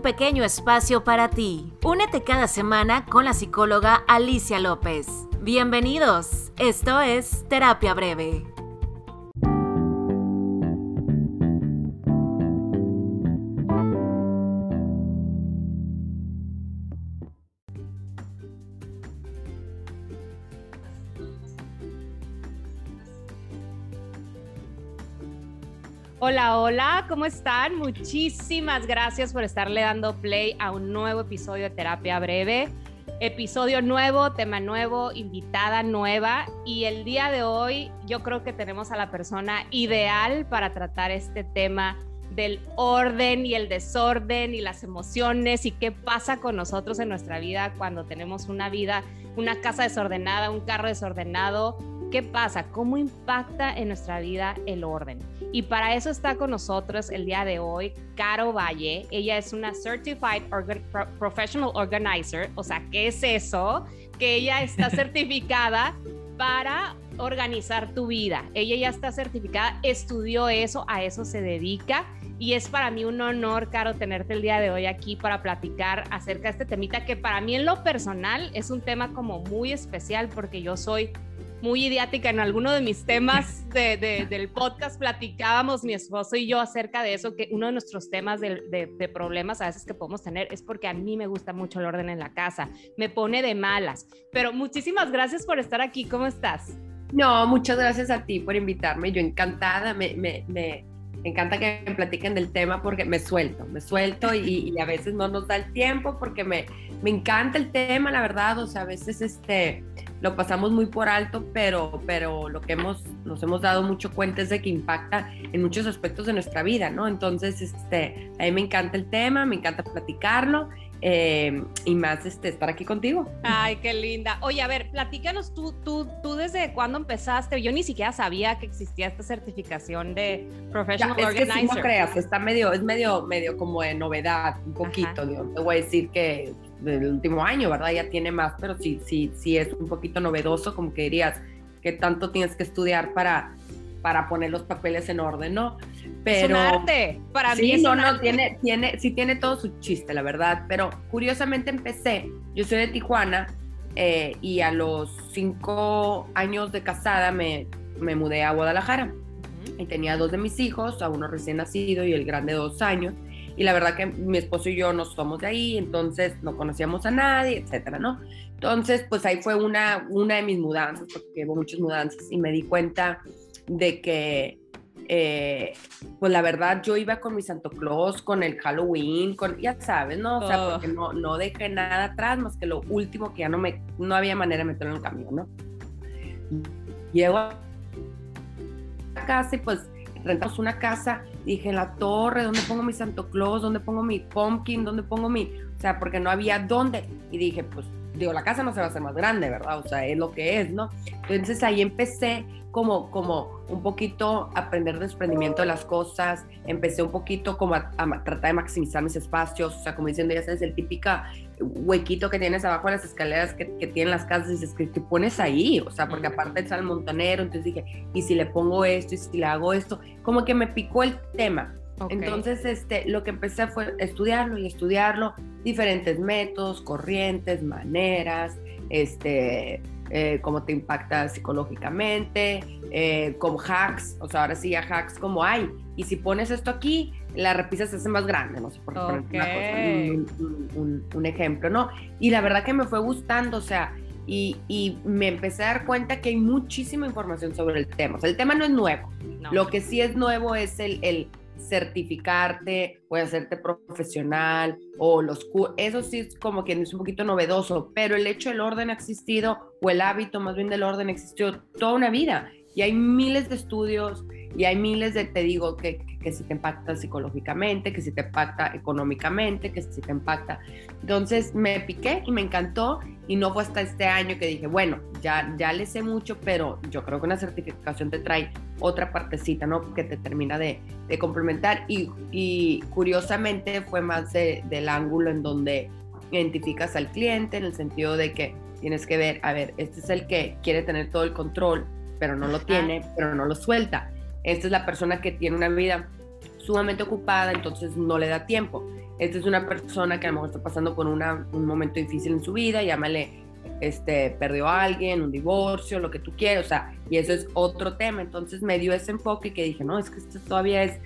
pequeño espacio para ti. Únete cada semana con la psicóloga Alicia López. Bienvenidos, esto es Terapia Breve. Hola, hola, ¿cómo están? Muchísimas gracias por estarle dando play a un nuevo episodio de Terapia Breve. Episodio nuevo, tema nuevo, invitada nueva y el día de hoy yo creo que tenemos a la persona ideal para tratar este tema del orden y el desorden y las emociones y qué pasa con nosotros en nuestra vida cuando tenemos una vida, una casa desordenada, un carro desordenado, ¿Qué pasa? ¿Cómo impacta en nuestra vida el orden? Y para eso está con nosotros el día de hoy Caro Valle. Ella es una Certified Professional Organizer. O sea, ¿qué es eso? Que ella está certificada para organizar tu vida. Ella ya está certificada, estudió eso, a eso se dedica. Y es para mí un honor, Caro, tenerte el día de hoy aquí para platicar acerca de este temita que para mí en lo personal es un tema como muy especial porque yo soy muy idiática en alguno de mis temas del podcast. Platicábamos mi esposo y yo acerca de eso, que uno de nuestros temas de, problemas a veces que podemos tener es porque a mí me gusta mucho el orden en la casa, me pone de malas, pero muchísimas gracias por estar aquí, ¿cómo estás? No, muchas gracias a ti por invitarme, yo encantada, me, me, me encanta que me platiquen del tema porque me suelto, me suelto y, y, a veces no nos da el tiempo porque me, me encanta el tema, la verdad, o sea, a veces este lo pasamos muy por alto, pero, pero lo que hemos, nos hemos dado mucho cuenta es de que impacta en muchos aspectos de nuestra vida, ¿no? Entonces, este, a mí me encanta el tema, me encanta platicarlo eh, y más este, estar aquí contigo. Ay, qué linda. Oye, a ver, platícanos tú, tú, tú desde cuándo empezaste. Yo ni siquiera sabía que existía esta certificación de professional ya, es organizer. Que si no creas, está medio, es medio, medio como de novedad, un poquito. Digo, te voy a decir que del último año, ¿verdad? Ya tiene más, pero sí, sí, sí es un poquito novedoso, como que dirías que tanto tienes que estudiar para, para poner los papeles en orden, ¿no? Pero es un arte, para sí, mí es no, un no, arte. tiene, tiene, sí tiene todo su chiste, la verdad, pero curiosamente empecé, yo soy de Tijuana eh, y a los cinco años de casada me, me mudé a Guadalajara y tenía dos de mis hijos, a uno recién nacido y el grande dos años, y la verdad que mi esposo y yo no somos de ahí, entonces no conocíamos a nadie, etcétera, ¿no? Entonces, pues ahí fue una, una de mis mudanzas, porque hubo muchas mudanzas y me di cuenta de que, eh, pues la verdad, yo iba con mi Santo Claus, con el Halloween, con, ya sabes, ¿no? O sea, Oh. porque no, no dejé nada atrás, más que lo último que ya no me, no había manera de meterlo en el camión, ¿no? Llego a casa y pues rentamos una casa, dije, la torre, ¿dónde pongo mi Santo Claus? ¿Dónde pongo mi pumpkin? ¿Dónde pongo mi...? O sea, porque no había dónde. Y dije, pues, digo, la casa no se va a hacer más grande, ¿verdad? O sea, es lo que es, ¿no? Entonces ahí empecé como, como un poquito a aprender desprendimiento de las cosas, empecé un poquito como a, a tratar de maximizar mis espacios, o sea, como diciendo, ya sabes, el típica huequito que tienes abajo de las escaleras que, que tienen las casas, dices, que te pones ahí? O sea, porque aparte está el montonero, entonces dije, ¿y si le pongo esto? ¿Y si le hago esto? Como que me picó el tema. Ok. Entonces, este, lo que empecé fue estudiarlo y estudiarlo, diferentes métodos, corrientes, maneras, este, eh, cómo te impacta psicológicamente, eh, como hacks, o sea, ahora sí ya hacks como hay, y si pones esto aquí, la repisa se hace más grande, no sé por qué poner una cosa, un, un- un- un ejemplo, ¿no? Y la verdad que me fue gustando, o sea, y, y me empecé a dar cuenta que hay muchísima información sobre el tema, o sea, el tema no es nuevo, No. lo que sí es nuevo es el, el certificarte o hacerte profesional o los eso sí es como que es un poquito novedoso, pero el hecho del orden ha existido o el hábito más bien del orden existió toda una vida y hay miles de estudios y hay miles de, te digo, que, que, que si te impacta psicológicamente, que si te impacta económicamente, que si te impacta. Entonces me piqué y me encantó y no fue hasta este año que dije, bueno, ya, ya le sé mucho, pero yo creo que una certificación te trae otra partecita, ¿no? Que te termina de, de complementar y, y, curiosamente fue más de, del ángulo en donde identificas al cliente en el sentido de que tienes que ver, a ver, este es el que quiere tener todo el control, pero no lo tiene, pero no lo suelta. Esta es la persona que tiene una vida sumamente ocupada, entonces no le da tiempo. Esta es una persona que a lo mejor está pasando por un momento difícil en su vida, llámale, este, perdió a alguien, un divorcio, lo que tú quieras, o sea, y eso es otro tema. Entonces me dio ese enfoque que dije, no, es que esto todavía es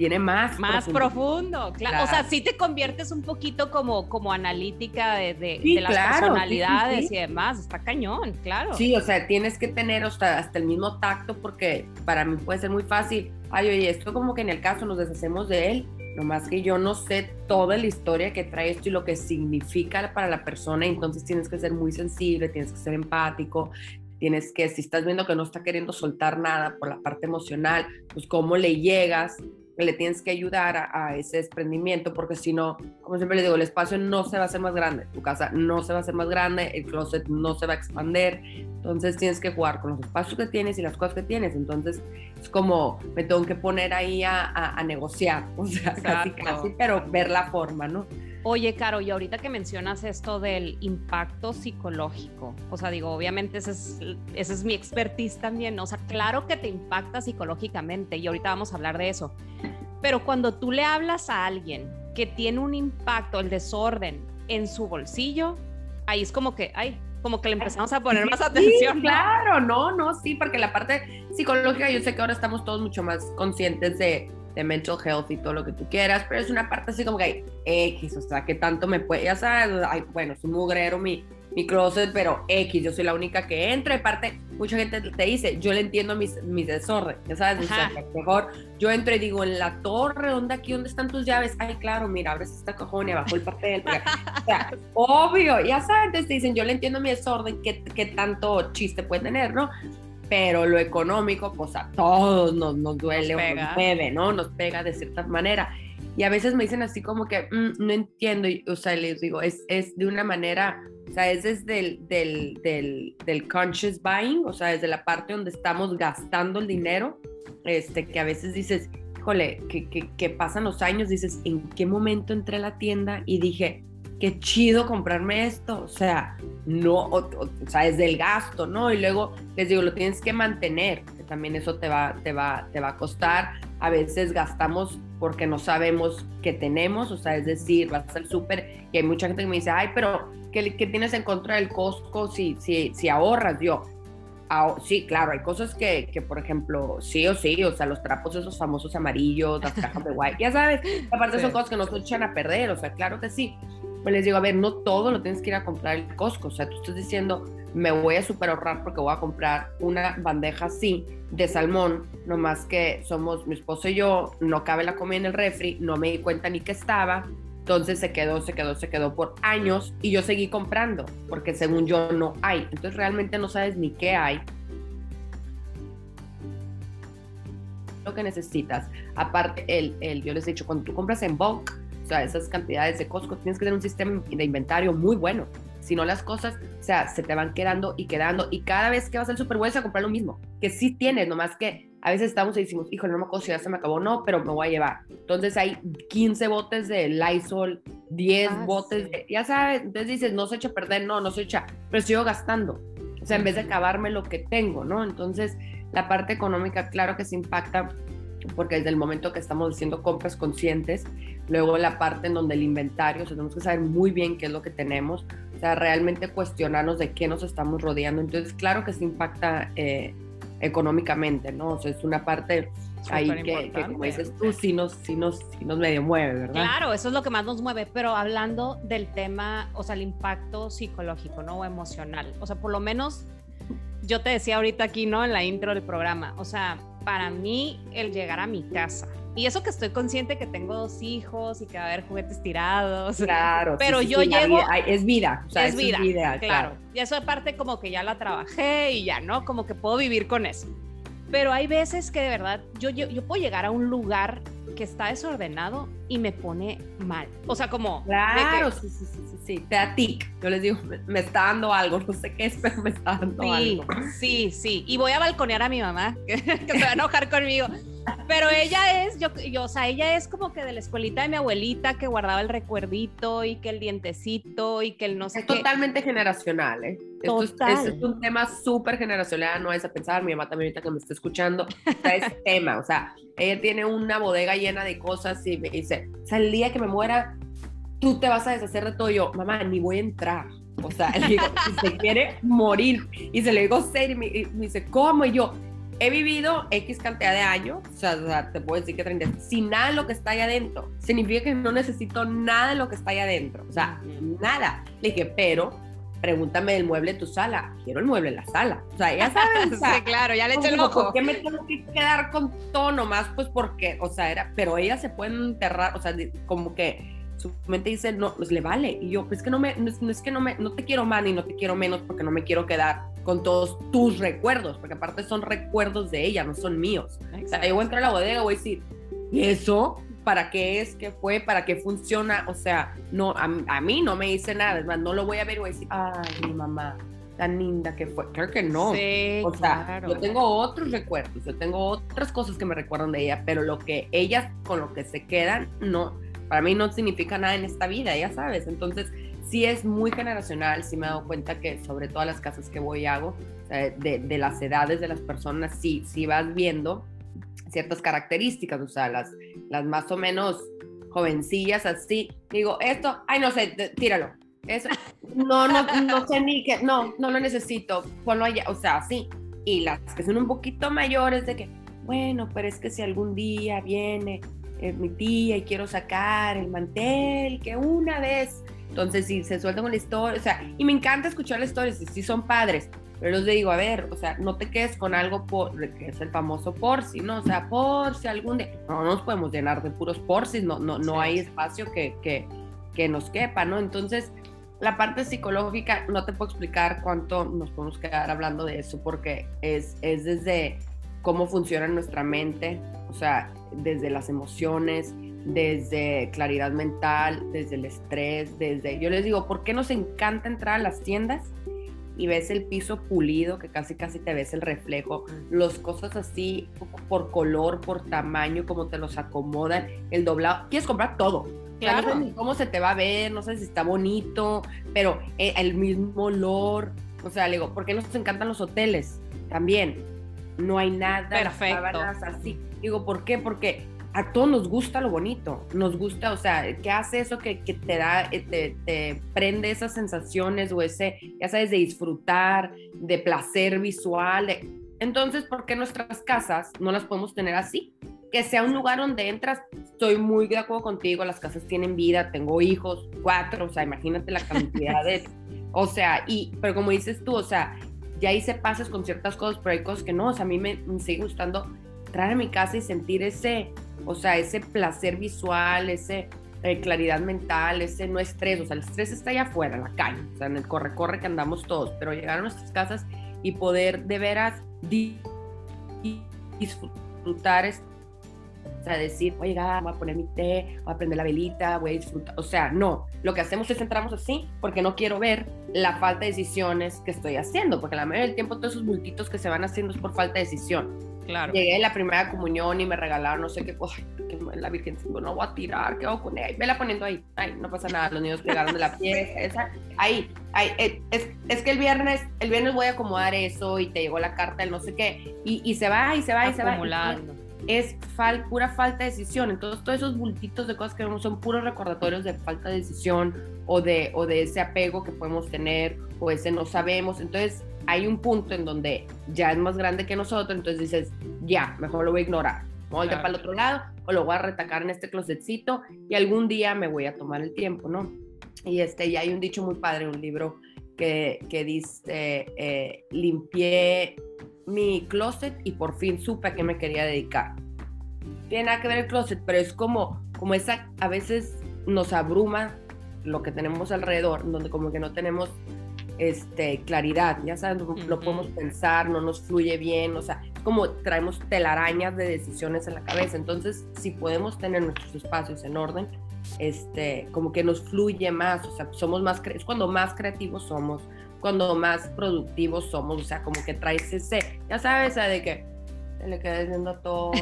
tiene más. Más profundo, claro. O sea, sí te conviertes un poquito como, como analítica de, de, las personalidades y demás. Está cañón, claro. Sí, o sea, tienes que tener hasta, hasta el mismo tacto porque para mí puede ser muy fácil. Ay, oye, esto como que en el caso nos deshacemos de él. Nomás que yo no sé toda la historia que trae esto y lo que significa para la persona, entonces tienes que ser muy sensible, tienes que ser empático, tienes que, si estás viendo que no está queriendo soltar nada por la parte emocional, pues cómo le llegas le tienes que ayudar a, ese desprendimiento, porque si no, como siempre le digo, el espacio no se va a hacer más grande, tu casa no se va a hacer más grande, el closet no se va a expandir, entonces tienes que jugar con los espacios que tienes y las cosas que tienes, entonces es como me tengo que poner ahí a, negociar, o sea, casi, casi, pero ver la forma, ¿no? Oye, Caro, y ahorita que mencionas esto del impacto psicológico, o sea, digo, obviamente ese es, ese es mi expertise también, o sea, claro que te impacta psicológicamente y ahorita vamos a hablar de eso, pero cuando tú le hablas a alguien que tiene un impacto, el desorden en su bolsillo, ahí es como que, ay, como que le empezamos a poner más atención. Sí, claro, no, no, sí, porque la parte psicológica, yo sé que ahora estamos todos mucho más conscientes de de mental health y todo lo que tú quieras, pero es una parte así como que hay X, o sea, que tanto me puede, ya sabes, ay, bueno, es un mugrero mi, mi closet, pero X, yo soy la única que entra, y parte, mucha gente te dice, yo le entiendo mis, mis desorden, ya sabes, mejor yo entro y digo, en la torre, ¿dónde aquí, dónde están tus llaves? Ay, claro, mira, abres esta cajón y abajo el papel, o sea, obvio, ya sabes, te dicen, yo le entiendo mi desorden, ¿qué, qué tanto chiste puede tener, no? Pero lo económico, pues a todos nos, nos duele nos o nos mueve, ¿no? Nos pega de cierta manera. Y a veces me dicen así como que, mm, no entiendo, o sea, les digo, es, es de una manera, o sea, es desde el del, del, del, conscious buying, o sea, desde la parte donde estamos gastando el dinero, este, que a veces dices, híjole, que, que, que pasan los años, dices, ¿en qué momento entré a la tienda y dije, qué chido comprarme esto, o sea, no, o, sea, es del gasto, ¿no? Y luego les digo, lo tienes que mantener, que también eso te va, te va, te va a costar. A veces gastamos porque no sabemos qué tenemos, o sea, es decir, vas al súper y hay mucha gente que me dice, ay, pero ¿qué, qué tienes en contra del Costco si, si, si ahorras? Yo, sí, claro, hay cosas que, que, por ejemplo, sí o sí, o sea, los trapos esos famosos amarillos, las cajas de white, ya sabes, aparte son cosas que no se echan a perder, o sea, claro que sí, pues les digo, a ver, no todo lo tienes que ir a comprar el Costco. O sea, tú estás diciendo, me voy a super ahorrar porque voy a comprar una bandeja así de salmón, nomás que somos mi esposo y yo, no cabe la comida en el refri, no me di cuenta ni que estaba. Entonces se quedó, se quedó, se quedó por años y yo seguí comprando porque según yo no hay. Entonces realmente no sabes ni qué hay. Lo que necesitas. Aparte, el, el, yo les he dicho, cuando tú compras en bulk, sea, esas cantidades de Costco, tienes que tener un sistema de inventario muy bueno. Si no, las cosas, o sea, se te van quedando y quedando. Y cada vez que vas al super vuelves a comprar lo mismo, que sí tienes, nomás que a veces estamos y decimos, híjole, no me acuerdo si ya se me acabó, no, pero me voy a llevar. Entonces hay 15 botes de Lysol, 10 ah, botes de, ya sabes, entonces dices, no se echa a perder, no, no se echa, pero sigo gastando. O sea, en vez de acabarme lo que tengo, ¿no? Entonces, la parte económica, claro que se impacta porque desde el momento que estamos haciendo compras conscientes, luego la parte en donde el inventario, o sea, tenemos que saber muy bien qué es lo que tenemos, o sea, realmente cuestionarnos de qué nos estamos rodeando. Entonces, claro que se impacta eh, económicamente, ¿no? O sea, es una parte ahí que, como dices tú, sí nos, sí, nos, sí nos medio mueve, ¿verdad? Claro, eso es lo que más nos mueve, pero hablando del tema, o sea, el impacto psicológico, ¿no? O emocional, o sea, por lo menos yo te decía ahorita aquí, ¿no? En la intro del programa, o sea, para mí el llegar a mi casa. Y eso que estoy consciente que tengo dos hijos y que va a haber juguetes tirados. Claro. Pero yo llego. es vida. O sea, es, vida. claro. Y eso aparte como que ya la trabajé y ya, ¿no? Como que puedo vivir con eso. Pero hay veces que de verdad yo, yo, yo puedo llegar a un lugar que está desordenado y me pone mal. O sea, como... Claro, sí, sí, sí, sí, te da tic. Yo les digo, me, está dando algo, no sé qué es, pero me está dando algo. Sí, sí, y voy a balconear a mi mamá, que, se va a enojar conmigo. Pero ella es, yo, yo, o sea, ella es como que de la escuelita de mi abuelita que guardaba el recuerdito y que el dientecito y que el no sé es totalmente generacional, ¿eh? Esto es, es, un tema súper generacional, no es a pensar, mi mamá también ahorita que me está escuchando, está ese tema, o sea, ella tiene una bodega llena de cosas y me dice, o sea, el día que me muera, tú te vas a deshacer de todo. yo, mamá, ni voy a entrar. O sea, le digo, si se quiere morir. Y se le digo, serio, y me, dice, ¿cómo? Y yo, he vivido X cantidad de años, o sea, te puedo decir que 30, sin nada de lo que está ahí adentro. Significa que no necesito nada de lo que está ahí adentro. O sea, nada. Le dije, pero pregúntame del mueble de tu sala. Quiero el mueble en la sala. O sea, ya sabes. sí, claro, ya le eché el ojo. ¿Por qué me tengo que quedar con todo nomás? Pues porque, o sea, era, pero ella se puede enterrar, o sea, como que su mente dice, no, pues le vale. Y yo, pues que no me, no, es que no me, no te quiero más ni no te quiero menos porque no me quiero quedar con todos tus recuerdos, porque aparte son recuerdos de ella, no son míos. O sea, yo voy a entrar a la bodega, voy a decir, ¿y eso? ¿Para qué es? ¿Qué fue? ¿Para qué funciona? O sea, no, a, mí no me dice nada, es más, no lo voy a ver y voy a decir, ay, mi mamá, tan linda que fue. Claro que no. Sí, o sea, yo tengo otros recuerdos, yo tengo otras cosas que me recuerdan de ella, pero lo que ellas con lo que se quedan, no, para mí no significa nada en esta vida, ya sabes. Entonces, sí es muy generacional, sí me he dado cuenta que sobre todas las casas que voy y hago, de, las edades de las personas, sí, sí vas viendo ciertas características, o sea, las, las más o menos jovencillas así. Digo, esto, ay, no sé, tíralo. Eso, no, no, no sé ni qué, no, no lo necesito, ponlo allá, o sea, sí. Y las que son un poquito mayores de que, bueno, pero es que si algún día viene es mi tía y quiero sacar el mantel, que una vez. Entonces, si se suelta con la historia, o sea, y me encanta escuchar las historias, y sí son padres, pero los digo, a ver, o sea, no te quedes con algo por, que es el famoso por si, ¿no? O sea, por si algún día, no nos podemos llenar de puros por si, no, no, no hay espacio que, que, que nos quepa, ¿no? Entonces, la parte psicológica, no te puedo explicar cuánto nos podemos quedar hablando de eso, porque es, es desde cómo funciona nuestra mente, o sea, desde las emociones, desde claridad mental, desde el estrés, desde... Yo les digo, ¿por qué nos encanta entrar a las tiendas y ves el piso pulido, que casi casi te ves el reflejo, las cosas así por color, por tamaño, cómo te los acomodan, el doblado, quieres comprar todo. Claro. no cómo se te va a ver, no sé si está bonito, pero eh, el mismo olor, o sea, le digo, ¿por qué nos encantan los hoteles? También, no hay nada, Perfecto. así. Digo, ¿por qué? Porque a todos nos gusta lo bonito, nos gusta, o sea, ¿qué hace eso que, te da, eh, te, prende esas sensaciones o ese, ya sabes, de disfrutar, de placer visual? Entonces, ¿por qué nuestras casas no las podemos tener así? Que sea un lugar donde entras, estoy muy de acuerdo contigo, las casas tienen vida, tengo hijos, cuatro, o sea, imagínate la cantidad de, o sea, y, pero como dices tú, o sea, ya hice pases con ciertas cosas, pero hay cosas que no, o sea, a mí me, sigue gustando entrar a mi casa y sentir ese, o sea, ese placer visual, ese eh, claridad mental, ese no estrés, o sea, el estrés está allá afuera, en la calle, o sea, en el corre-corre que andamos todos, pero llegar a nuestras casas y poder de veras disfrutar o sea, decir, voy a llegar, voy a poner mi té, voy a prender la velita, voy a disfrutar. O sea, no. Lo que hacemos es entramos así porque no quiero ver la falta de decisiones que estoy haciendo, porque la mayoría del tiempo todos esos bultitos que se van haciendo es por falta de decisión. Claro. Llegué en la primera comunión y me regalaron no sé qué, la Virgen, no voy a tirar, ¿qué hago con ella? Vela poniendo ahí, ay, no pasa nada, los niños pegaron de la pieza, esa, ahí, ahí, eh, es, es, que el viernes, el viernes voy a acomodar eso y te llegó la carta del no sé qué, y, y se va, y se va, y se va. Acumulando es pura falta de decisión. Entonces, todos esos bultitos de cosas que vemos son puros recordatorios de falta de decisión o de, o de ese apego que podemos tener o ese no sabemos. Entonces, hay un punto en donde ya es más grande que nosotros, entonces dices, ya, mejor lo voy a ignorar. Voy a ir para el otro lado o lo voy a retacar en este closetcito y algún día me voy a tomar el tiempo, ¿no? Y este, y hay un dicho muy padre, un libro que, que dice, eh, limpié mi closet y por fin supe a qué me quería dedicar. Tiene nada que ver el closet, pero es como, como esa, a veces nos abruma lo que tenemos alrededor, donde como que no tenemos este, claridad, ya sabes, no, podemos pensar, no nos fluye bien, o sea, es como traemos telarañas de decisiones en la cabeza. Entonces, si podemos tener nuestros espacios en orden, este, como que nos fluye más, o sea, somos más, es cuando más creativos somos, cuando más productivos somos, o sea, como que traes ese, ya sabes, de que le quedas viendo todo,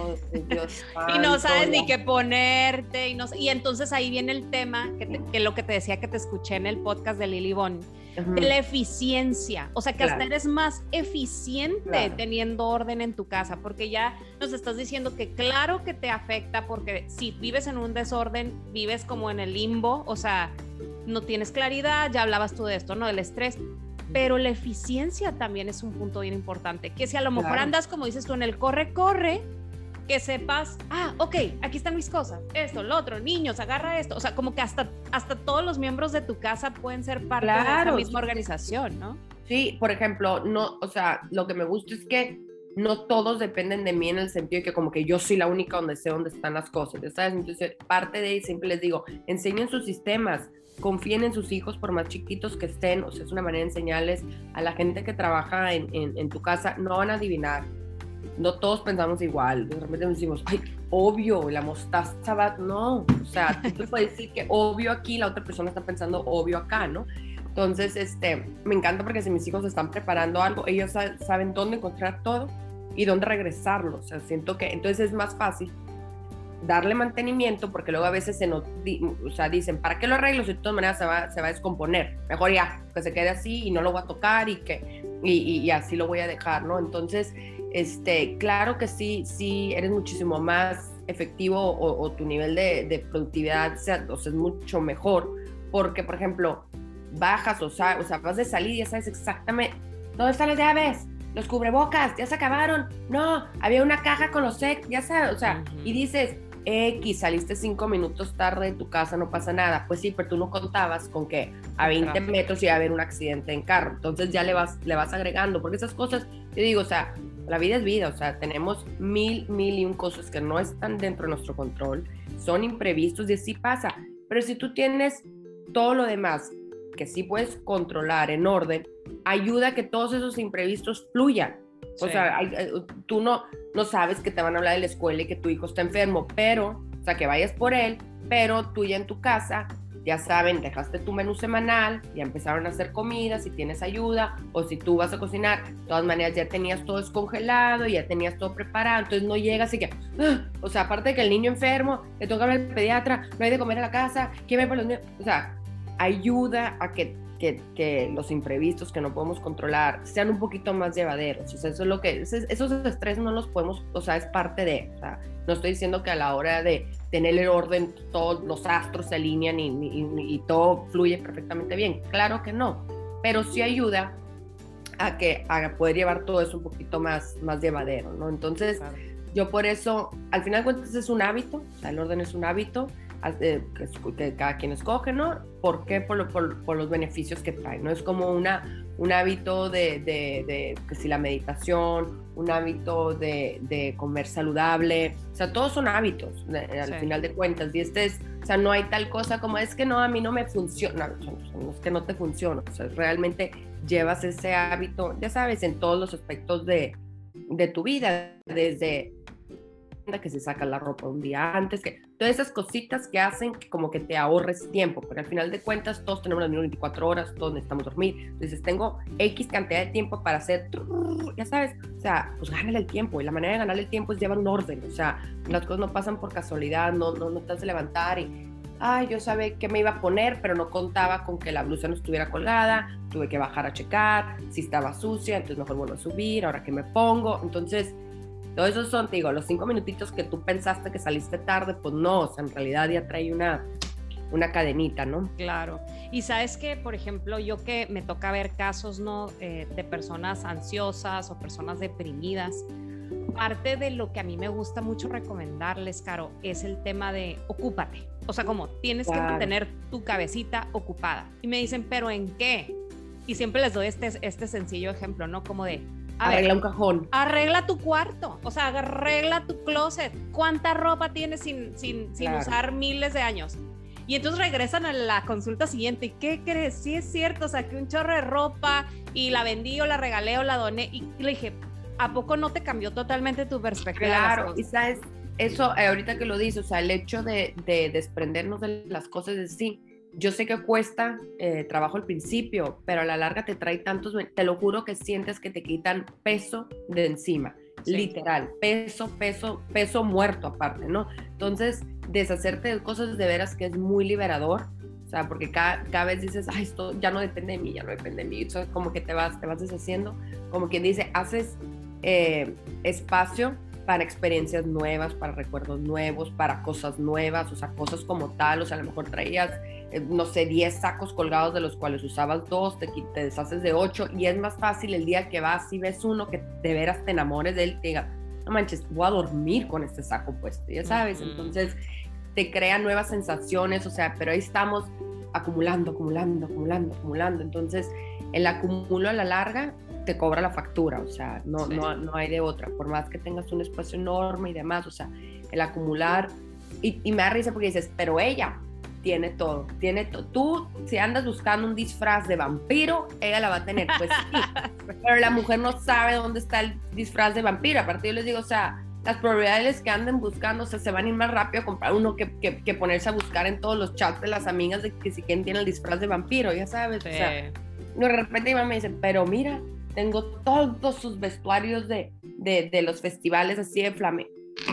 Dios y no sabes ni qué ponerte, y, no, y entonces ahí viene el tema, que, que, lo que te decía que te escuché en el podcast de Lily Bon, de la eficiencia, o sea que hasta eres más eficiente teniendo orden en tu casa, porque ya nos estás diciendo que claro que te afecta, porque si vives en un desorden, vives como en el limbo, o sea, no tienes claridad, ya hablabas tú de esto, ¿no? Del estrés, pero la eficiencia también es un punto bien importante. Que si a lo mejor andas, como dices tú, en el corre, corre, que sepas, ah, ok, aquí están mis cosas, esto, lo otro, niños, agarra esto. O sea, como que hasta, hasta todos los miembros de tu casa pueden ser parte de la misma organización, ¿no? Sí, por ejemplo, no, o sea, lo que me gusta es que no todos dependen de mí en el sentido de que como que yo soy la única donde sé dónde están las cosas, ¿sabes? Entonces, parte de ahí siempre les digo, enseñen sus sistemas, confíen en sus hijos por más chiquitos que estén, o sea, es una manera de enseñarles a la gente que trabaja en, en, tu casa, no van a adivinar, no todos pensamos igual, de repente decimos, ay, obvio, la mostaza va, no, o sea, tú puedes decir que obvio aquí, la otra persona está pensando obvio acá, ¿no? Entonces, este, me encanta porque si mis hijos están preparando algo, ellos saben dónde encontrar todo y dónde regresarlo, o sea, siento que entonces es más fácil darle mantenimiento, porque luego a veces se nos, o sea, dicen, ¿para qué lo arreglo si de todas maneras se va, se va a descomponer? Mejor ya, que se quede así y no lo voy a tocar y que, y, y, así lo voy a dejar, ¿no? Entonces, este, claro que sí, sí, eres muchísimo más efectivo o, tu nivel de, de productividad sea, o sea, es mucho mejor, porque, por ejemplo, bajas o sea, o sea, vas de salir y ya sabes exactamente dónde están las llaves, los cubrebocas, ya se acabaron, no, había una caja con los sex, ya sabes, o sea, y dices, X, saliste cinco minutos tarde de tu casa, no pasa nada. Pues sí, pero tú no contabas con que a 20 metros iba a haber un accidente en carro. Entonces ya le vas, le vas agregando, porque esas cosas, yo digo, o sea, la vida es vida, o sea, tenemos mil, mil y un cosas que no están dentro de nuestro control, son imprevistos y así pasa. Pero si tú tienes todo lo demás que sí puedes controlar en orden, ayuda a que todos esos imprevistos fluyan. O sea, eh, tú no, no sabes que te van a hablar de la escuela y que tu hijo está enfermo, pero, o sea, que vayas por él, pero tú ya en tu casa, ya saben, dejaste tu menú semanal, ya empezaron a hacer comida, si tienes ayuda, o si tú vas a cocinar, de todas maneras ya tenías todo descongelado, ya tenías todo preparado, entonces no llegas y que, ¡ah! o sea, aparte de que el niño enfermo, le toca hablar al pediatra, no hay de comer en la casa, ¿quién ve por los niños? O sea, ayuda a que que, los imprevistos que no podemos controlar sean un poquito más llevaderos. O sea, eso es lo que, esos estrés no los podemos, o sea, es parte de, o sea, no estoy diciendo que a la hora de tener el orden todos los astros se alinean y, y, todo fluye perfectamente bien. Claro que no, pero sí ayuda a que a poder llevar todo eso un poquito más, más llevadero, ¿no? Entonces, yo por eso, al final de cuentas es un hábito, o sea, el orden es un hábito eh, que, cada quien escoge, ¿no? ¿Por qué? Por, por, los beneficios que trae, ¿no? Es como una, un hábito de, de, que si la meditación, un hábito de, de, comer saludable, o sea, todos son hábitos al final de cuentas, y este es, o sea, no hay tal cosa como es que no, a mí no me funciona, no, es que no te funciona, o sea, realmente llevas ese hábito, ya sabes, en todos los aspectos de, de tu vida, desde que se saca la ropa un día antes, que todas esas cositas que hacen que como que te ahorres tiempo, porque al final de cuentas todos tenemos las 24 horas, todos necesitamos dormir, entonces tengo X cantidad de tiempo para hacer, ya sabes, o sea, pues gánale el tiempo, y la manera de ganar el tiempo es llevar un orden, o sea, las cosas no pasan por casualidad, no, no, no te de levantar y, ay, yo sabía que me iba a poner, pero no contaba con que la blusa no estuviera colgada, tuve que bajar a checar, si estaba sucia, entonces mejor vuelvo a subir, ahora que me pongo, entonces todo eso son, te digo, los cinco minutitos que tú pensaste que saliste tarde, pues no, o sea, en realidad ya trae una, una cadenita, ¿no? Claro. Y sabes que, por ejemplo, yo que me toca ver casos, ¿no? Eh, de personas ansiosas o personas deprimidas, parte de lo que a mí me gusta mucho recomendarles, Caro, es el tema de ocúpate. O sea, como tienes que mantener tu cabecita ocupada. Y me dicen, ¿pero en qué? Y siempre les doy este, este sencillo ejemplo, ¿no? Como de, arregla un cajón. Arregla tu cuarto, o sea, arregla tu closet. ¿Cuánta ropa tienes sin, sin, sin usar miles de años? Y entonces regresan a la consulta siguiente. ¿Y qué crees? Sí es cierto, saqué un chorro de ropa y la vendí o la regalé o la doné. Y le dije, ¿a poco no te cambió totalmente tu perspectiva? Claro, y sabes, eso eh, ahorita que lo dices, o sea, el hecho de, de desprendernos de las cosas de sí yo sé que cuesta eh, trabajo al principio, pero a la larga te trae tantos, te lo juro que sientes que te quitan peso de encima. literal, peso, peso, peso muerto aparte, ¿no? Entonces, deshacerte de cosas de veras que es muy liberador, o sea, porque cada, cada vez dices, ay, esto ya no depende de mí, ya no depende de mí, eso es como que te vas, te vas deshaciendo, como quien dice, haces eh, espacio para experiencias nuevas, para recuerdos nuevos, para cosas nuevas, o sea, cosas como tal, o sea, a lo mejor traías, eh, no sé, 10 sacos colgados de los cuales usabas dos, te, te deshaces de 8 y es más fácil el día que vas y ves uno que de veras te enamores de él y te diga, no manches, voy a dormir con este saco puesto, ya sabes, entonces te crea nuevas sensaciones, o sea, pero ahí estamos acumulando, acumulando, acumulando, acumulando, entonces el acumulo a la larga te cobra la factura, o sea, no, no, no hay de otra, por más que tengas un espacio enorme y demás, o sea, el acumular, y, y me da risa porque dices, pero ella tiene todo, tiene todo, tú si andas buscando un disfraz de vampiro, ella la va a tener, pues sí, pero la mujer no sabe dónde está el disfraz de vampiro, aparte yo les digo, o sea, las probabilidades que anden buscando, o sea, se van a ir más rápido a comprar uno que, que, que ponerse a buscar en todos los chats de las amigas de que si quien tiene el disfraz de vampiro, ya sabes, o sea, de repente mi mamá me dice, pero mira, tengo todos sus vestuarios de, de, de los festivales así de flame.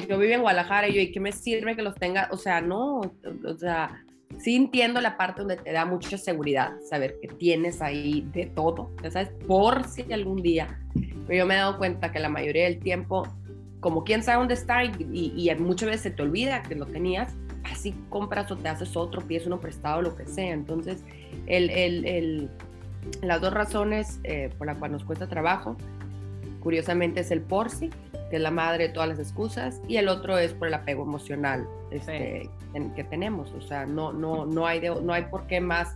Yo vivo en Guadalajara y yo, ¿y qué me sirve que los tenga? O sea, no, o sea, sí entiendo la parte donde te da mucha seguridad saber que tienes ahí de todo, ya sabes, por si algún día. Pero yo me he dado cuenta que la mayoría del tiempo, como quién sabe dónde está y, y, muchas veces se te olvida que lo tenías, así compras o te haces otro, pides uno prestado, lo que sea. Entonces, el, el, el las dos razones eh, por las cuales nos cuesta trabajo, curiosamente, es el por sí, que es la madre de todas las excusas, y el otro es por el apego emocional este, sí. que tenemos. O sea, no, no, no, hay, de, no hay por qué más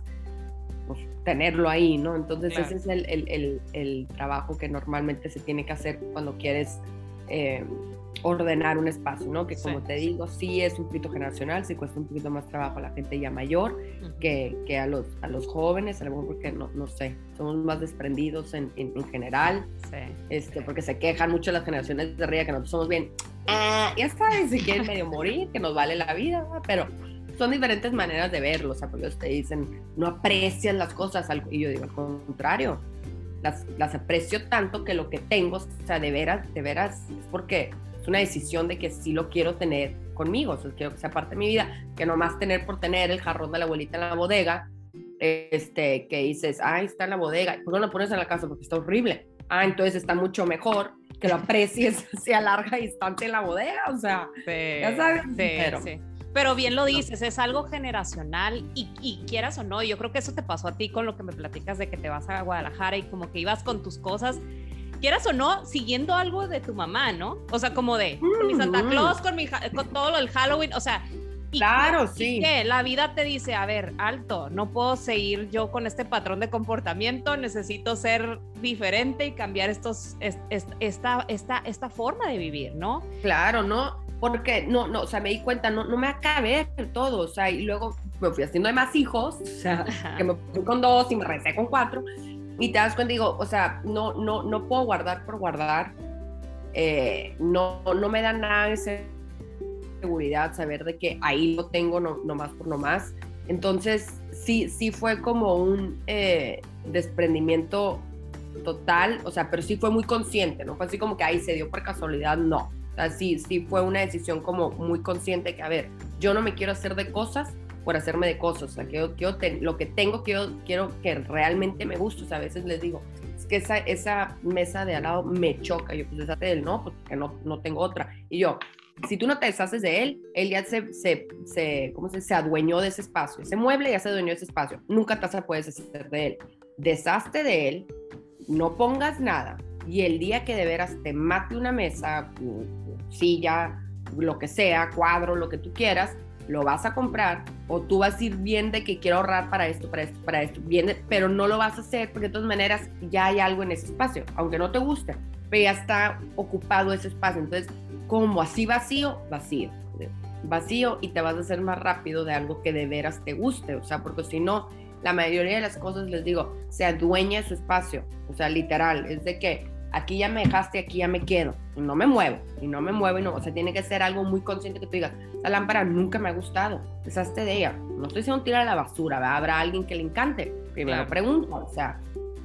pues, tenerlo ahí, ¿no? Entonces, claro. ese es el, el, el, el, trabajo que normalmente se tiene que hacer cuando quieres. Eh, ordenar un espacio, ¿no? Que como sí. te digo, sí es un poquito generacional, sí cuesta un poquito más trabajo a la gente ya mayor uh -huh. que, que, a, los, a los jóvenes, a lo mejor porque no, no sé, somos más desprendidos en, en, en general, sí. este, porque se quejan mucho las generaciones de arriba que nosotros somos bien, ah, ya sabes, si quieren medio morir, que nos vale la vida, pero son diferentes maneras de verlo, o sea, porque ellos te dicen, no aprecian las cosas, y yo digo, al contrario, las, las aprecio tanto que lo que tengo, o sea, de veras, de veras, es porque es una decisión de que sí lo quiero tener conmigo, o sea, quiero que sea parte de mi vida, que no más tener por tener el jarrón de la abuelita en la bodega, este, que dices, ah, está en la bodega, ¿por qué no lo pones en la casa? Porque está horrible. Ah, entonces está mucho mejor que lo aprecies así a larga distancia en la bodega, o sea, sí, ya sabes, sí, pero, sí. Pero bien lo dices, es algo generacional y, y, quieras o no, yo creo que eso te pasó a ti con lo que me platicas de que te vas a Guadalajara y como que ibas con tus cosas quieras o no, siguiendo algo de tu mamá, ¿no? O sea, como de con mi Santa Claus, con, mi, con todo el Halloween, o sea. Y claro, sí. Y que la vida te dice, a ver, alto, no puedo seguir yo con este patrón de comportamiento, necesito ser diferente y cambiar estos, esta, esta, esta forma de vivir, ¿no? Claro, ¿no? Porque no, no, o sea, me di cuenta, no, no me acabé todo, o sea, y luego me fui haciendo de más hijos, o sea, Ajá. que me fui con dos y me recé con cuatro, y te das cuenta, digo, o sea, no, no, no puedo guardar por guardar, eh, no, no me da nada de seguridad saber de que ahí lo tengo no, no más por no más. Entonces, sí, sí fue como un eh, desprendimiento total, o sea, pero sí fue muy consciente, no fue así como que ahí se dio por casualidad, no. O sea, sí, sí fue una decisión como muy consciente que, a ver, yo no me quiero hacer de cosas por hacerme de cosas, o sea, quiero, quiero ten, lo que tengo, quiero, quiero que realmente me guste, o sea, a veces les digo, es que esa, esa mesa de al lado me choca, yo pues deshate de él, no, porque no, no tengo otra, y yo, si tú no te deshaces de él, él ya se, se, se, ¿cómo se, se adueñó de ese espacio, ese mueble ya se adueñó de ese espacio, nunca te puedes deshacer de él, deshazte de él, no pongas nada, y el día que de veras te mate una mesa, silla, lo que sea, cuadro, lo que tú quieras, lo vas a comprar o tú vas a ir bien de que quiero ahorrar para esto, para esto, para esto, bien de, pero no lo vas a hacer porque de todas maneras ya hay algo en ese espacio, aunque no te guste, pero ya está ocupado ese espacio. Entonces, como así vacío, vacío, vacío y te vas a hacer más rápido de algo que de veras te guste, o sea, porque si no, la mayoría de las cosas, les digo, se adueña su espacio, o sea, literal, es de que aquí ya me dejaste, aquí ya me quedo, y no me muevo, y no me muevo, y no, o sea, tiene que ser algo muy consciente que tú digas, esa lámpara nunca me ha gustado, deshazte de ella, no estoy diciendo tirar a la basura, ¿verdad? habrá alguien que le encante, primero claro. pregunto, o sea,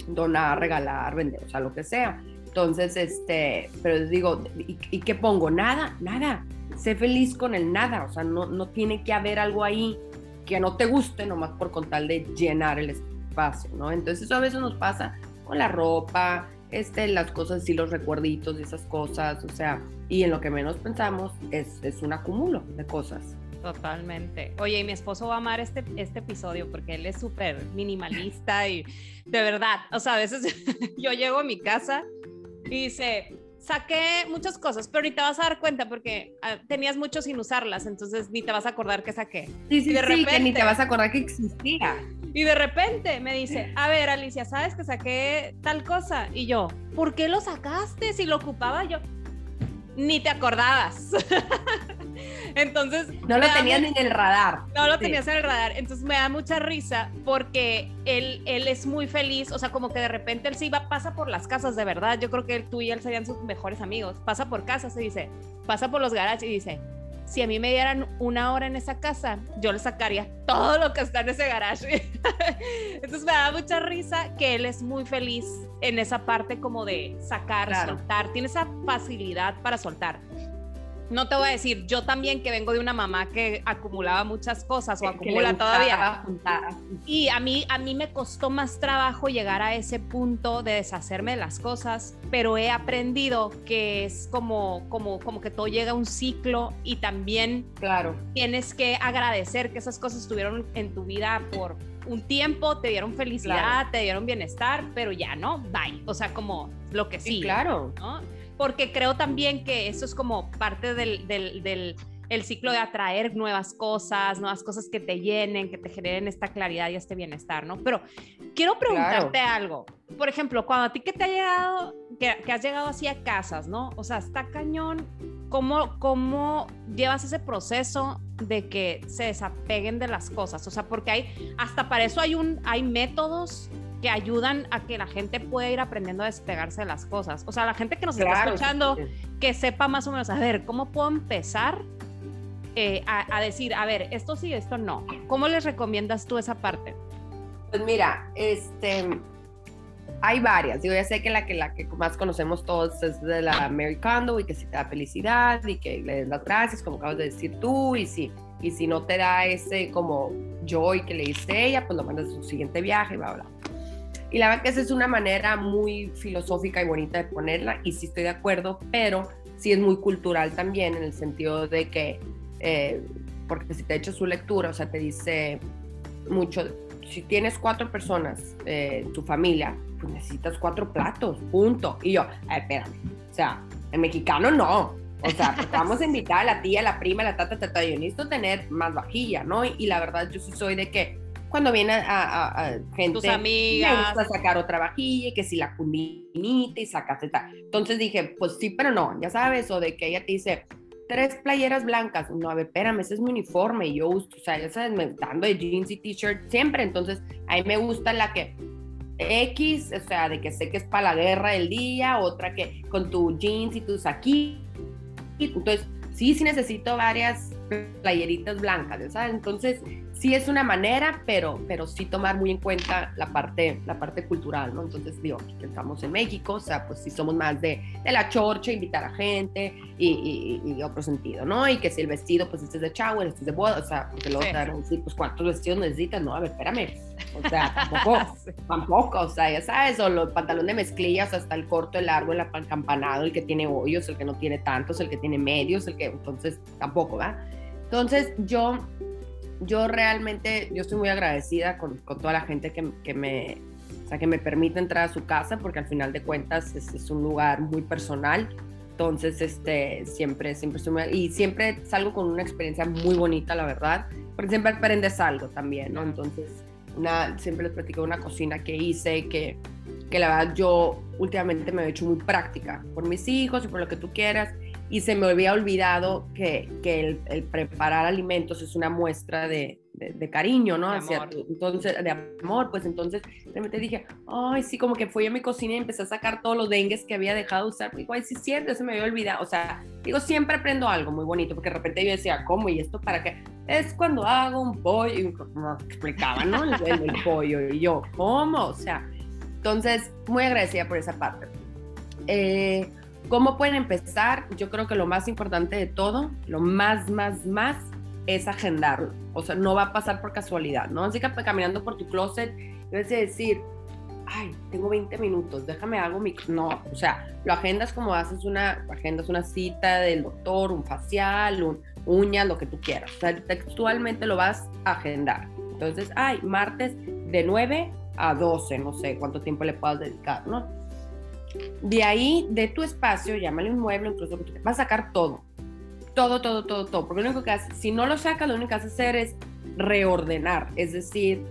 donar, regalar, vender, o sea, lo que sea, Entonces, este, pero digo, ¿y, ¿y, qué pongo? Nada, nada. Sé feliz con el nada, o sea, no, no tiene que haber algo ahí que no te guste nomás por con tal de llenar el espacio, ¿no? Entonces eso a veces nos pasa con la ropa, este, las cosas, y los recuerditos y esas cosas, o sea, y en lo que menos pensamos es, es un acumulo de cosas. Totalmente. Oye, y mi esposo va a amar este, este episodio porque él es súper minimalista y de verdad, o sea, a veces yo llego a mi casa y dice, saqué muchas cosas, pero ni te vas a dar cuenta porque ah, tenías mucho sin usarlas, entonces ni te vas a acordar que saqué. Sí, sí, de repente, que ni te vas a acordar que existía. Y de repente me dice, a ver, Alicia, ¿sabes que saqué tal cosa? Y yo, ¿por qué lo sacaste si lo ocupaba yo? Ni te acordabas. Entonces. No lo tenías en el radar. No lo tenías en el radar. Entonces me da mucha risa porque él, él es muy feliz. O sea, como que de repente él sí va, pasa por las casas de verdad. Yo creo que tú y él serían sus mejores amigos. Pasa por casas y dice, pasa por los garages y dice, si a mí me dieran una hora en esa casa, yo le sacaría todo lo que está en ese garage. Entonces me da mucha risa que él es muy feliz en esa parte como de sacar, soltar, tiene esa facilidad para soltar no te voy a decir, yo también que vengo de una mamá que acumulaba muchas cosas o acumula todavía. Y a mí, a mí me costó más trabajo llegar a ese punto de deshacerme de las cosas, pero he aprendido que es como, como, como que todo llega a un ciclo y también claro. tienes que agradecer que esas cosas estuvieron en tu vida por un tiempo, te dieron felicidad, te dieron bienestar, pero ya no, bye. O sea, como lo que sí. claro. ¿no? Porque creo también que eso es como parte del, del, el ciclo de atraer nuevas cosas, nuevas cosas que te llenen, que te generen esta claridad y este bienestar, ¿no? Pero quiero preguntarte algo. Por ejemplo, cuando a ti que te ha llegado, que, que, has llegado así a casas, ¿no? O sea, está cañón, ¿cómo, ¿cómo llevas ese proceso de que se desapeguen de las cosas? O sea, porque hay, hasta para eso hay, un, hay métodos que ayudan a que la gente pueda ir aprendiendo a despegarse de las cosas. O sea, la gente que nos está escuchando, que sepa más o menos, a ver, ¿cómo puedo empezar eh, a, decir, a ver, esto sí, esto no? ¿Cómo les recomiendas tú esa parte? Pues mira, este, hay varias. Digo, ya sé que la que, la que más conocemos todos es de la Mary Kondo y que si te da felicidad y que le des las gracias, como acabas de decir tú, y si, y si no te da ese como joy que le diste ella, pues lo mandas a su siguiente viaje, bla, bla. Y la verdad que esa es una manera muy filosófica y bonita de ponerla, y sí estoy de acuerdo, pero sí es muy cultural también, en el sentido de que, eh, porque si te he hecho su lectura, o sea, te dice mucho, si tienes cuatro personas eh, en tu familia, pues necesitas cuatro platos, punto. Y yo, a espérame, o sea, el mexicano no, o sea, vamos a invitar a la tía, a la prima, a la tata, tata, yo necesito tener más vajilla, ¿no? Y, y, la verdad, yo sí soy de que cuando viene a, gente, tus amigas, gusta sacar otra vajilla, que si la cundinita y sacas tal. Entonces dije, pues sí, pero no, ya sabes, o de que ella te dice, tres playeras blancas. No, a ver, espérame, ese es mi uniforme. Y yo uso, o sea, ya sabes, me dando de jeans y t-shirt siempre. Entonces, a mí me gusta la que X, o sea, de que sé que es para la guerra del día, otra que con tu jeans y tus aquí. Entonces, sí, sí necesito varias playeritas blancas, ¿sabes? Entonces, sí es una manera, pero, pero sí tomar muy en cuenta la parte, la parte cultural, ¿no? Entonces, digo, que estamos en México, o sea, pues sí somos más de, de la chorcha, invitar a gente y, y, otro sentido, ¿no? Y que si el vestido, pues este es de shower, este es de boda, o sea, porque luego te van decir, pues cuántos vestidos necesitas, no, a ver, espérame, o sea, tampoco, tampoco, o sea, ya sabes, o los pantalones de mezclillas, hasta el corto, el largo, el acampanado, el que tiene hoyos, el que no tiene tantos, el que tiene medios, el que, entonces, tampoco, ¿va? Entonces, yo yo realmente, yo estoy muy agradecida con, con toda la gente que, que, me, o sea, que me permite entrar a su casa, porque al final de cuentas es, es un lugar muy personal. Entonces, este, siempre, siempre estoy muy, y siempre salgo con una experiencia muy bonita, la verdad, porque siempre aprendes algo también, ¿no? Entonces, una, siempre les platico una cocina que hice, que, que la verdad yo últimamente me he hecho muy práctica, por mis hijos y por lo que tú quieras, y se me había olvidado que, que el, preparar alimentos es una muestra de, de, cariño, ¿no? De Hacia amor. entonces, de amor, pues entonces realmente dije, ay, sí, como que fui a mi cocina y empecé a sacar todos los dengues que había dejado de usar. Digo, ay, sí, cierto, se me había olvidado. O sea, digo, siempre aprendo algo muy bonito, porque de repente yo decía, ¿cómo? ¿Y esto para qué? Es cuando hago un pollo, y me explicaba, ¿no? El, el pollo, y yo, ¿cómo? O sea, entonces, muy agradecida por esa parte. Eh, ¿Cómo pueden empezar? Yo creo que lo más importante de todo, lo más, más, más, es agendarlo. O sea, no va a pasar por casualidad, ¿no? Así que caminando por tu closet, debes de decir, ay, tengo 20 minutos, déjame algo mi... No, o sea, lo agendas como haces una, agendas una cita del doctor, un facial, un uña, lo que tú quieras. O sea, textualmente lo vas a agendar. Entonces, ay, martes de 9 a 12, no sé cuánto tiempo le puedas dedicar, ¿no? De ahí, de tu espacio, llámale un mueble, incluso que vas a sacar todo. Todo, todo, todo, todo. Porque lo único que haces, si no lo sacas, lo único que vas a hacer es reordenar. Es decir,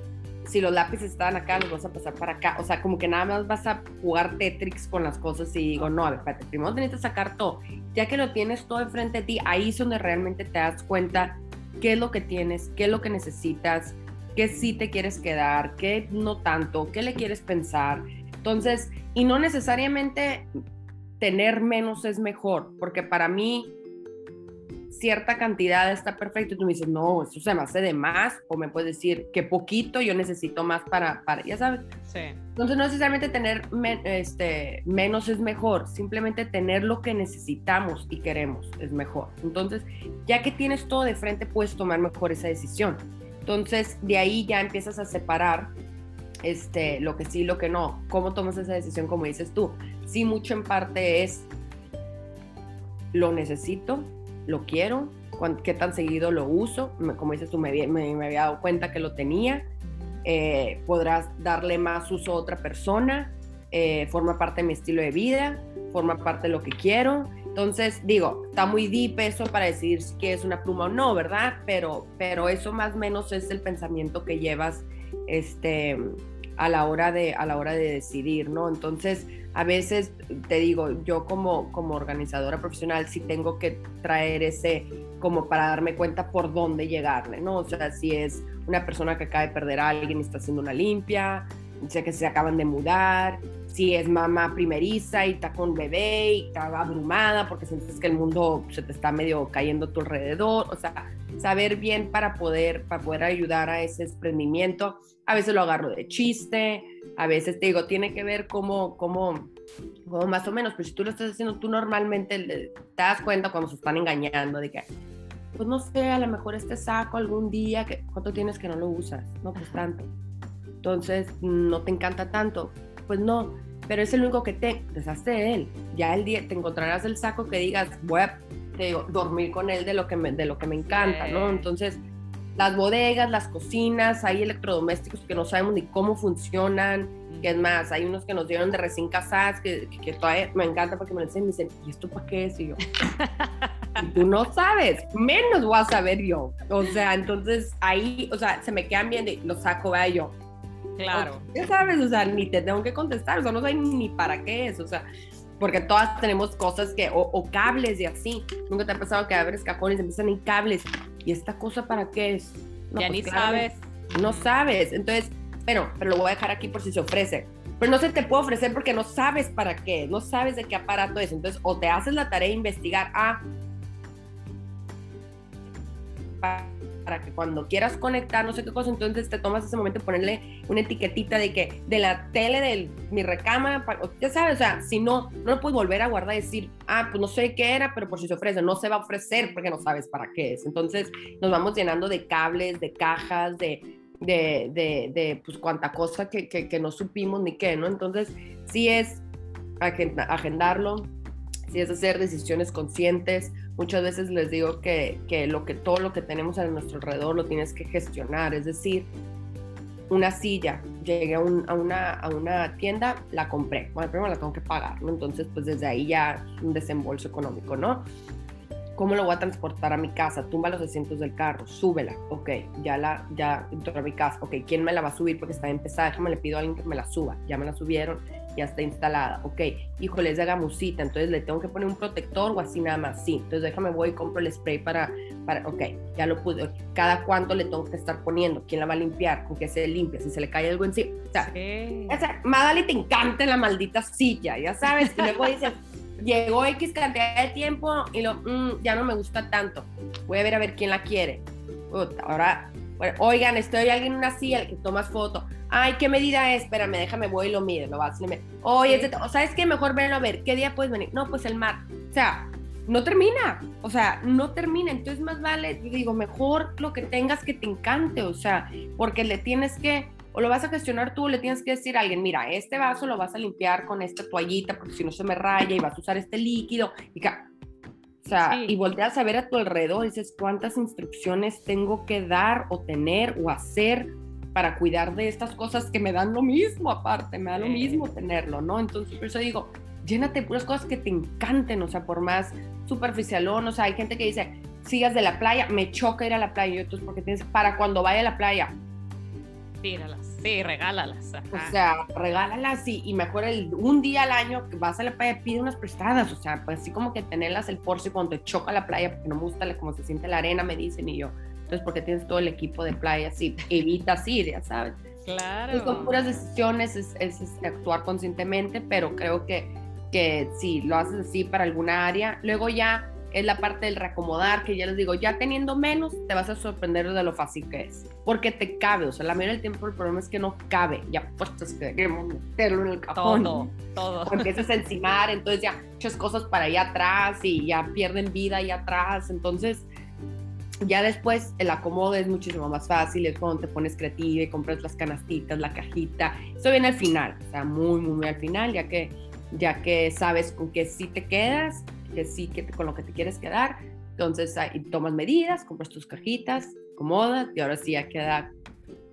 si los lápices estaban acá, los vas a pasar para acá. O sea, como que nada más vas a jugar Tetris con las cosas y digo, no, a ver, espérate, primero tienes que sacar todo. Ya que lo tienes todo enfrente de ti, ahí es donde realmente te das cuenta qué es lo que tienes, qué es lo que necesitas, qué sí te quieres quedar, qué no tanto, qué le quieres pensar. Entonces, y no necesariamente tener menos es mejor, porque para mí cierta cantidad está perfecto y tú me dices, no, eso se me hace de más, o me puedes decir que poquito yo necesito más para, para ya sabes. Sí. Entonces no necesariamente tener este, menos es mejor, simplemente tener lo que necesitamos y queremos es mejor. Entonces, ya que tienes todo de frente, puedes tomar mejor esa decisión. Entonces, de ahí ya empiezas a separar este, lo que sí, lo que no. ¿Cómo tomas esa decisión como dices tú? Sí, mucho en parte es, lo necesito, lo quiero, qué tan seguido lo uso, como dices tú, me, había dado cuenta que lo tenía, eh, podrás darle más uso a otra persona, eh, forma parte de mi estilo de vida, forma parte de lo que quiero. Entonces, digo, está muy deep eso para decidir si quieres una pluma o no, ¿verdad? Pero, pero eso más o menos es el pensamiento que llevas este, a la hora de, a la hora de decidir, ¿no? Entonces, a veces te digo, yo como, como organizadora profesional sí tengo que traer ese como para darme cuenta por dónde llegarle, ¿no? O sea, si es una persona que acaba de perder a alguien y está haciendo una limpia, sé que se acaban de mudar, si es mamá primeriza y está con bebé y está abrumada porque sientes que el mundo se te está medio cayendo a tu alrededor, o sea, saber bien para poder, para poder ayudar a ese desprendimiento. A veces lo agarro de chiste, a veces te digo, tiene que ver cómo, cómo, cómo más o menos, pero si tú lo estás haciendo tú normalmente te das cuenta cuando se están engañando de que, pues no sé, a lo mejor este saco algún día, que, ¿cuánto tienes que no lo usas? No, pues tanto. Entonces, no te encanta tanto. Pues no, pero es el único que te deshazte de él. Ya el día te encontrarás el saco que digas, voy a dormir con él de lo que me, de lo que me encanta, ¿no? Entonces, las bodegas, las cocinas, hay electrodomésticos que no sabemos ni cómo funcionan, que es más, hay unos que nos dieron de recién casadas que, que, todavía me encanta porque me lo dicen, me dicen, ¿y esto para qué es? Y yo, tú no sabes, menos voy a saber yo. O sea, entonces ahí, o sea, se me quedan bien y lo saco, vea yo Claro. Ya sabes, o sea, ni te tengo que contestar, o sea, no sé ni para qué es, o sea, porque todas tenemos cosas que, o, cables y así. Nunca te ha pasado que abres cajones y empiezan en cables. ¿Y esta cosa para qué es? ya pues ni sabes. No sabes. Entonces, bueno, pero lo voy a dejar aquí por si se ofrece. Pero no se te puede ofrecer porque no sabes para qué, no sabes de qué aparato es. Entonces, o te haces la tarea de investigar, ah, para que cuando quieras conectar, no sé qué cosa, entonces te tomas ese momento ponerle una etiquetita de que de la tele de mi recámara, ya sabes, o sea, si no, no lo puedes volver a guardar y decir, ah, pues no sé qué era, pero por si se ofrece, no se va a ofrecer porque no sabes para qué es. Entonces nos vamos llenando de cables, de cajas, de, de, de, de pues cuánta cosa que, que, que, no supimos ni qué, ¿no? Entonces sí es agendarlo, sí es hacer decisiones conscientes, muchas veces les digo que, que, lo que todo lo que tenemos a nuestro alrededor lo tienes que gestionar, es decir, una silla, llegué a, una, a una tienda, la compré, bueno, primero la tengo que pagar, ¿no? Entonces, pues desde ahí ya un desembolso económico, ¿no? ¿Cómo lo voy a transportar a mi casa? Tumba los asientos del carro, súbela. Ok, ya la, ya entró a mi casa. Ok, ¿quién me la va a subir? Porque está empezada. Déjame le pido a alguien que me la suba. Ya me la subieron, ya está instalada. Ok, híjole, es de gamusita, entonces le tengo que poner un protector o así nada más. Sí, entonces déjame voy y compro el spray para, para ok, ya lo pude. Cada cuánto le tengo que estar poniendo, quién la va a limpiar, con qué se limpia, si se le cae algo encima. O sea, sí. o sea Madali te encanta la maldita silla, ya sabes. Y luego dices, llegó X cantidad de tiempo y lo, mm, ya no me gusta tanto. Voy a ver a ver quién la quiere. ahora oigan, estoy alguien en una silla, que tomas foto. Ay, ¿qué medida es? Espérame, déjame, voy y lo mide, lo vas. Oye, ¿sabes qué? Mejor ven a ver, ¿qué día puedes venir? No, pues el mar. O sea, no termina, o sea, no termina. Entonces, más vale, digo, mejor lo que tengas que te encante, o sea, porque le tienes que, o lo vas a gestionar tú, le tienes que decir a alguien, mira, este vaso lo vas a limpiar con esta toallita, porque si no se me raya y vas a usar este líquido. Y y volteas a ver a tu alrededor y dices, ¿cuántas instrucciones tengo que dar o tener o hacer para cuidar de estas cosas que me dan lo mismo aparte, me da lo mismo tenerlo, ¿no? Entonces, por eso digo, llénate de puras cosas que te encanten, o sea, por más superficialón, o sea, hay gente que dice, sigas de la playa, me choca ir a la playa, y otros porque tienes, para cuando vaya a la playa. Tíralas, sí, regálalas. O sea, regálalas y, y mejor el, un día al año que vas a la playa, pide unas prestadas, o sea, pues así como que tenerlas el por si cuando te choca la playa, porque no me gusta cómo se siente la arena, me dicen, y yo, entonces porque tienes todo el equipo de playa, sí, evitas ir, ya sabes. Claro. son puras decisiones, es, es, actuar conscientemente, pero creo que que si lo haces así para alguna área, luego ya es la parte del reacomodar, que ya les digo, ya teniendo menos, te vas a sorprender de lo fácil que es, porque te cabe, o sea, la mayoría del tiempo el problema es que no cabe, ya puestos que queremos meterlo en el cajón. Todo, todo. O empiezas a encimar, entonces ya muchas cosas para allá atrás y ya pierden vida allá atrás, entonces ya después el acomodo es muchísimo más fácil, es cuando te pones creativa y compras las canastitas, la cajita, eso viene al final, o sea, muy, muy, muy al final, ya que ya que sabes con qué sí te quedas, que sí que con lo que te quieres quedar. Entonces ahí tomas medidas, compras tus cajitas, acomodas y ahora sí ya queda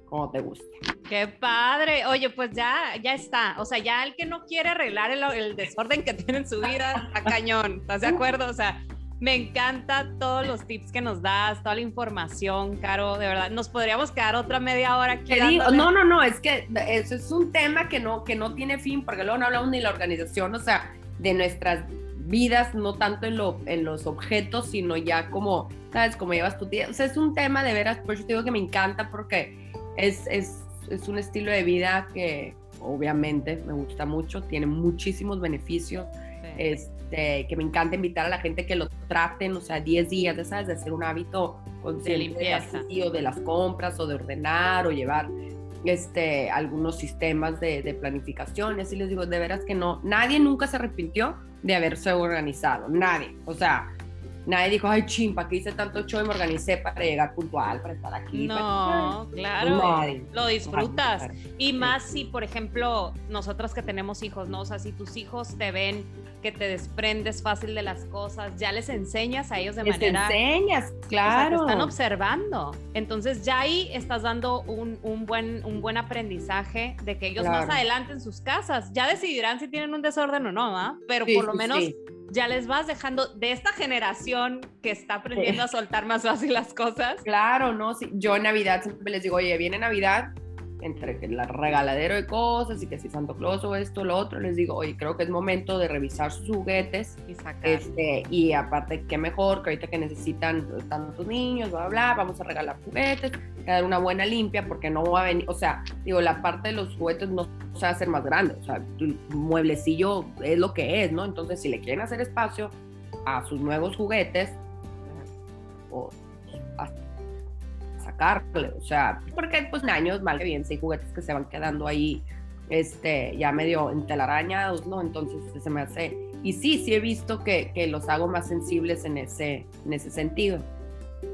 como te gusta. Qué padre. Oye, pues ya, ya está. O sea, ya el que no quiere arreglar el, el desorden que tiene en su vida, a cañón. ¿Estás de acuerdo? O sea, me encanta todos los tips que nos das, toda la información, Caro, de verdad. Nos podríamos quedar otra media hora aquí. no, no, no, es que eso es un tema que no, que no tiene fin, porque luego no hablamos ni la organización, o sea, de nuestras vidas, no tanto en, lo, en los objetos, sino ya como, ¿sabes? Como llevas tu día. O sea, es un tema de veras, por eso te digo que me encanta, porque es, es, es un estilo de vida que obviamente me gusta mucho, tiene muchísimos beneficios. Este, que me encanta invitar a la gente que lo traten, o sea, 10 días, ¿sabes? De hacer un hábito de limpieza. o de las compras, o de ordenar, o llevar este, algunos sistemas de, de planificación. Y les digo, de veras que no, nadie nunca se arrepintió de haberse organizado, nadie. O sea, Nadie dijo, ay, chimpa, que hice tanto show y me organicé para llegar puntual, para estar aquí. No, claro. Lo disfrutas. y más si, por ejemplo, nosotras que tenemos hijos, ¿no? O sea, si tus hijos te ven que te desprendes fácil de las cosas, ya les enseñas a ellos de les manera. enseñas, claro. te están observando. Entonces ya ahí estás dando un, un buen, un buen aprendizaje de que ellos más adelante en sus casas ya decidirán si tienen un desorden o no, ¿ah? Pero por lo menos ya les vas dejando de esta generación que está aprendiendo a soltar más fácil las cosas. Claro, no, sí. Yo en Navidad siempre les digo, oye, viene Navidad, entre el regaladero de cosas y que si Santo Claus o esto, lo otro, les digo, oye, creo que es momento de revisar sus juguetes. Y sacar. Este, y aparte, qué mejor que ahorita que necesitan tantos niños, bla, bla, vamos a regalar juguetes, dar una buena limpia, porque no va a venir, o sea, digo, la parte de los juguetes no se va a hacer más grande, o sea, tu mueblecillo es lo que es, ¿no? Entonces, si le quieren hacer espacio a sus nuevos juguetes, o o sea, porque pues en años, vale bien, si hay juguetes que se van quedando ahí, este, ya medio entelarañados, ¿no? Entonces se me hace, y sí, sí he visto que, que los hago más sensibles en ese, en ese sentido.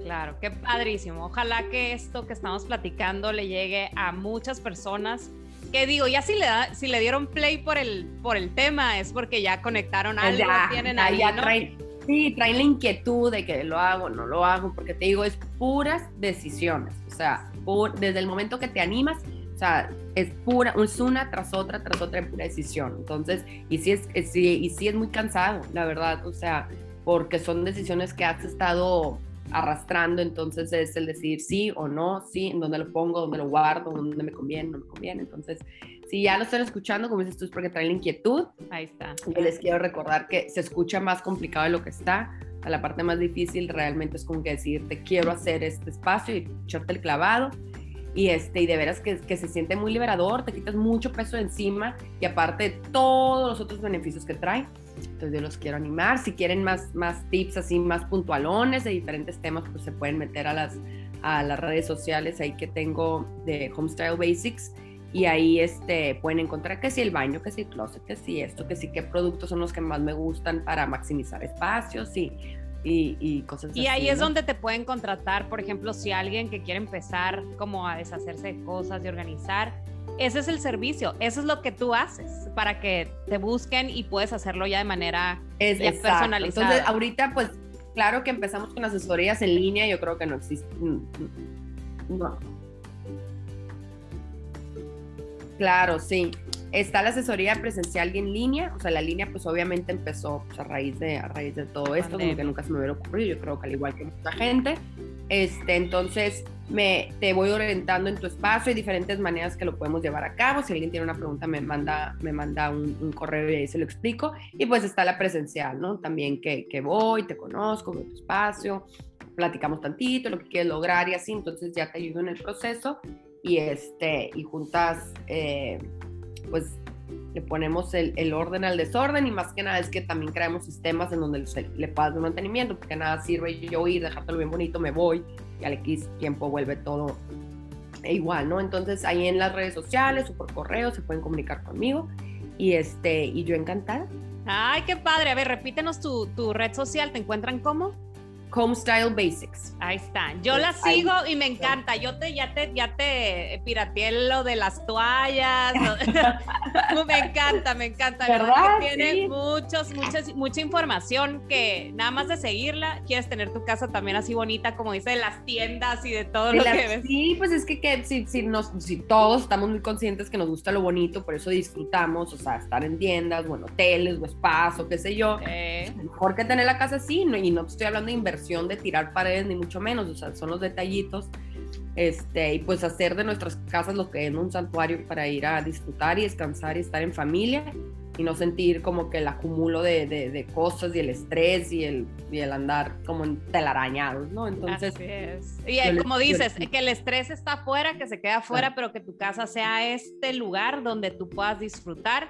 Claro, qué padrísimo. Ojalá que esto que estamos platicando le llegue a muchas personas. Que digo, ya si le, da, si le dieron play por el, por el tema, es porque ya conectaron pues algo, ya, tienen ahí, ¿no? Sí, traen la inquietud de que lo hago, no lo hago, porque te digo, es puras decisiones. O sea, desde el momento que te animas, o sea, es pura, es una tras otra, tras otra pura decisión. Entonces, y sí es, y sí es muy cansado, la verdad, o sea, porque son decisiones que has estado arrastrando, entonces es el decir sí o no, sí, en dónde lo pongo, dónde lo guardo, dónde me conviene, no me conviene. Entonces, si ya lo están escuchando, como dices tú, es porque traen la inquietud. Ahí está. Yo les quiero recordar que se escucha más complicado de lo que está. A la parte más difícil realmente es como que decir, te quiero hacer este espacio y echarte el clavado. Y, este, y de veras que, que se siente muy liberador, te quitas mucho peso de encima y aparte todos los otros beneficios que trae entonces yo los quiero animar. Si quieren más, más tips así, más puntualones de diferentes temas, pues se pueden meter a las, a las redes sociales ahí que tengo de Homestyle Basics y ahí este, pueden encontrar que si el baño, que si el closet, que si esto, que si qué productos son los que más me gustan para maximizar espacios y, y, cosas así. Y ahí es donde te pueden contratar, por ejemplo, si alguien que quiere empezar como a deshacerse de cosas, y organizar, ese es el servicio, eso es lo que tú haces para que te busquen y puedes hacerlo ya de manera es, personalizada. Entonces, ahorita pues claro que empezamos con asesorías en línea, yo creo que no existe. No. Claro, sí. Está la asesoría presencial y en línea, o sea, la línea pues obviamente empezó pues, a, raíz de, a raíz de todo esto, como que nunca se me hubiera ocurrido, yo creo que al igual que mucha gente. Este, entonces, me, te voy orientando en tu espacio, hay diferentes maneras que lo podemos llevar a cabo. Si alguien tiene una pregunta, me manda, me manda un, correo y ahí se lo explico. Y pues está la presencial, ¿no? También que, que voy, te conozco, veo tu espacio, platicamos tantito, lo que quieres lograr y así, entonces ya te ayudo en el proceso y, este, y juntas, eh, pues le ponemos el, orden al desorden y más que nada es que también creamos sistemas en donde le, le pagas de mantenimiento, porque nada sirve yo ir, dejártelo bien bonito, me voy y al X tiempo vuelve todo igual, ¿no? Entonces ahí en las redes sociales o por correo se pueden comunicar conmigo y, este, y yo encantada. Ay, qué padre. A ver, repítenos tu, tu red social. ¿Te encuentran cómo? Homestyle Basics. Ahí está. Yo la sigo y me encanta. Yo te ya te ya te pirateé lo de las toallas. me encanta, me encanta. ¿Verdad? Que tiene muchos, muchas, mucha información que nada más de seguirla quieres tener tu casa también así bonita, como dice, de las tiendas y de todo lo que ves. Sí, pues es que, que si, si, nos, si todos estamos muy conscientes que nos gusta lo bonito, por eso disfrutamos, o sea, estar en tiendas o en hoteles o spas o qué sé yo. Mejor que tener la casa así, no, y no estoy hablando de inversión de tirar paredes, ni mucho menos, o sea, son los detallitos. Este, y pues hacer de nuestras casas lo que es un santuario para ir a disfrutar y descansar y estar en familia y no sentir como que el acumulo de, de, cosas y el estrés y el, y el andar como en telarañados, ¿no? Entonces, Y como dices, que el estrés está afuera, que se queda afuera, pero que tu casa sea este lugar donde tú puedas disfrutar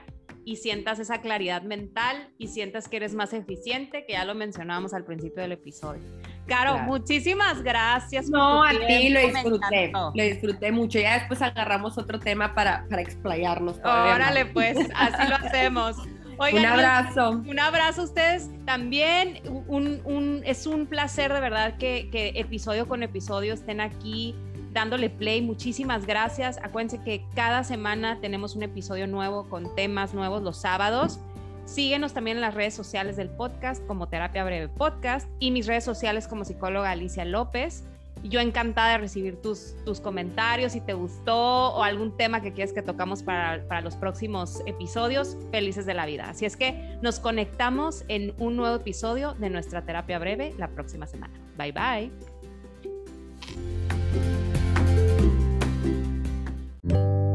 y sientas esa claridad mental y sientas que eres más eficiente, que ya lo mencionábamos al principio del episodio. Caro, muchísimas gracias. No, a ti lo disfruté, lo disfruté mucho. Ya después agarramos otro tema para, para explayarnos. Órale, pues, así lo hacemos. un abrazo. Un, abrazo a ustedes también. Un, un, es un placer de verdad que, que episodio con episodio estén aquí dándole play. Muchísimas gracias. Acuérdense que cada semana tenemos un episodio nuevo con temas nuevos los sábados. Síguenos también en las redes sociales del podcast como Terapia Breve Podcast y mis redes sociales como psicóloga Alicia López. Yo encantada de recibir tus, tus comentarios, si te gustó o algún tema que quieres que tocamos para, para los próximos episodios, felices de la vida. Así es que nos conectamos en un nuevo episodio de nuestra terapia breve la próxima semana. Bye bye. you